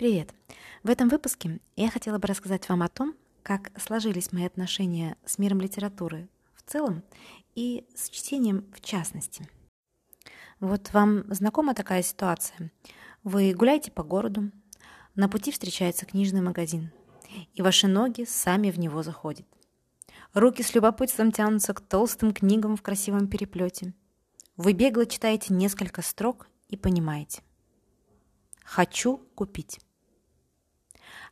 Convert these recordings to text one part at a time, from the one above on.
Привет! В этом выпуске я хотела бы рассказать вам о том, как сложились мои отношения с миром литературы в целом и с чтением в частности. Вот вам знакома такая ситуация? Вы гуляете по городу, на пути встречается книжный магазин, и ваши ноги сами в него заходят. Руки с любопытством тянутся к толстым книгам в красивом переплете. Вы бегло читаете несколько строк и понимаете. Хочу купить.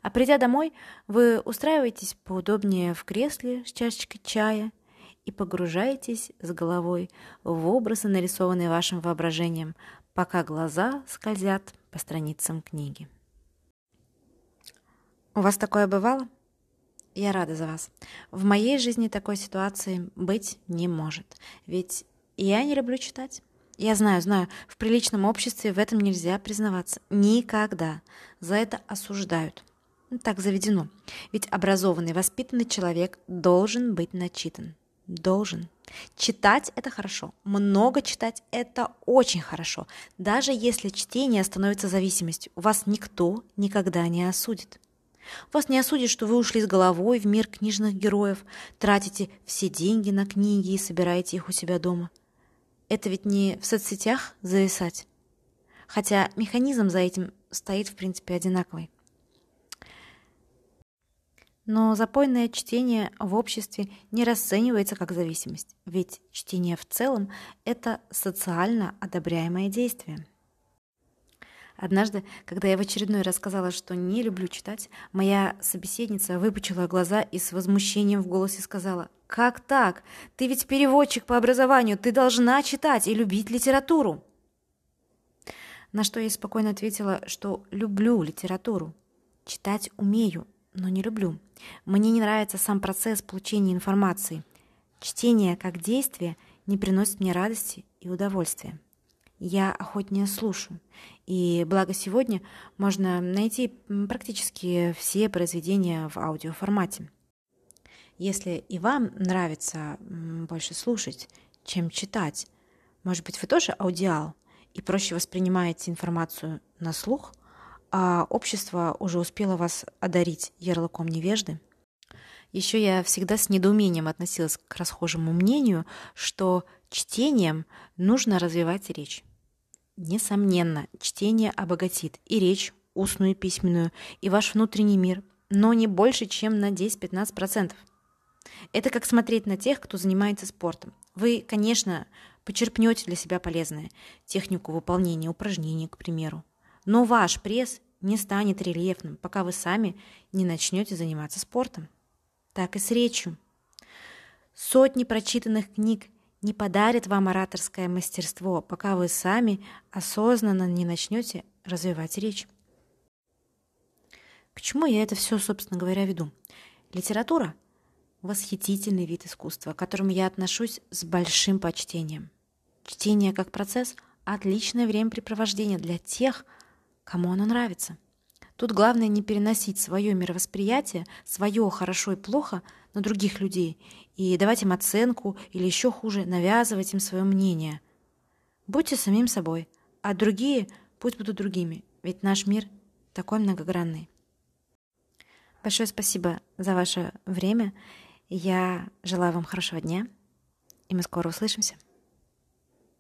А придя домой, вы устраиваетесь поудобнее в кресле с чашечкой чая и погружаетесь с головой в образы, нарисованные вашим воображением, пока глаза скользят по страницам книги. У вас такое бывало? Я рада за вас. В моей жизни такой ситуации быть не может, ведь я не люблю читать. Я знаю, знаю, в приличном обществе в этом нельзя признаваться. Никогда. За это осуждают. Так заведено. Ведь образованный, воспитанный человек должен быть начитан. Должен. Читать – это хорошо. Много читать – это очень хорошо. Даже если чтение становится зависимостью, вас никто никогда не осудит. Вас не осудит, что вы ушли с головой в мир книжных героев, тратите все деньги на книги и собираете их у себя дома. Это ведь не в соцсетях зависать. Хотя механизм за этим стоит, в принципе, одинаковый. Но запойное чтение в обществе не расценивается как зависимость, ведь чтение в целом – это социально одобряемое действие. Однажды, когда я в очередной раз сказала, что не люблю читать, моя собеседница выпучила глаза и с возмущением в голосе сказала, «Как так? Ты ведь переводчик по образованию, ты должна читать и любить литературу!» На что я спокойно ответила, что люблю литературу, читать умею, но не люблю. Мне не нравится сам процесс получения информации. Чтение как действие не приносит мне радости и удовольствия. Я охотнее слушаю, и благо сегодня можно найти практически все произведения в аудиоформате. Если и вам нравится больше слушать, чем читать, может быть, вы тоже аудиал и проще воспринимаете информацию на слух – а общество уже успело вас одарить ярлыком невежды. Еще я всегда с недоумением относилась к расхожему мнению, что чтением нужно развивать речь. Несомненно, чтение обогатит и речь, устную и письменную, и ваш внутренний мир, но не больше, чем на 10-15%. Это как смотреть на тех, кто занимается спортом. Вы, конечно, почерпнете для себя полезное, технику выполнения упражнений, к примеру. Но ваш пресс не станет рельефным, пока вы сами не начнете заниматься спортом. Так и с речью. Сотни прочитанных книг не подарят вам ораторское мастерство, пока вы сами осознанно не начнете развивать речь. К чему я это все, собственно говоря, веду? Литература – восхитительный вид искусства, к которому я отношусь с большим почтением. Чтение как процесс – отличное времяпрепровождение для тех, кому оно нравится. Тут главное не переносить свое мировосприятие, свое хорошо и плохо на других людей и давать им оценку или еще хуже, навязывать им свое мнение. Будьте самим собой, а другие пусть будут другими, ведь наш мир такой многогранный. Большое спасибо за ваше время. Я желаю вам хорошего дня, и мы скоро услышимся.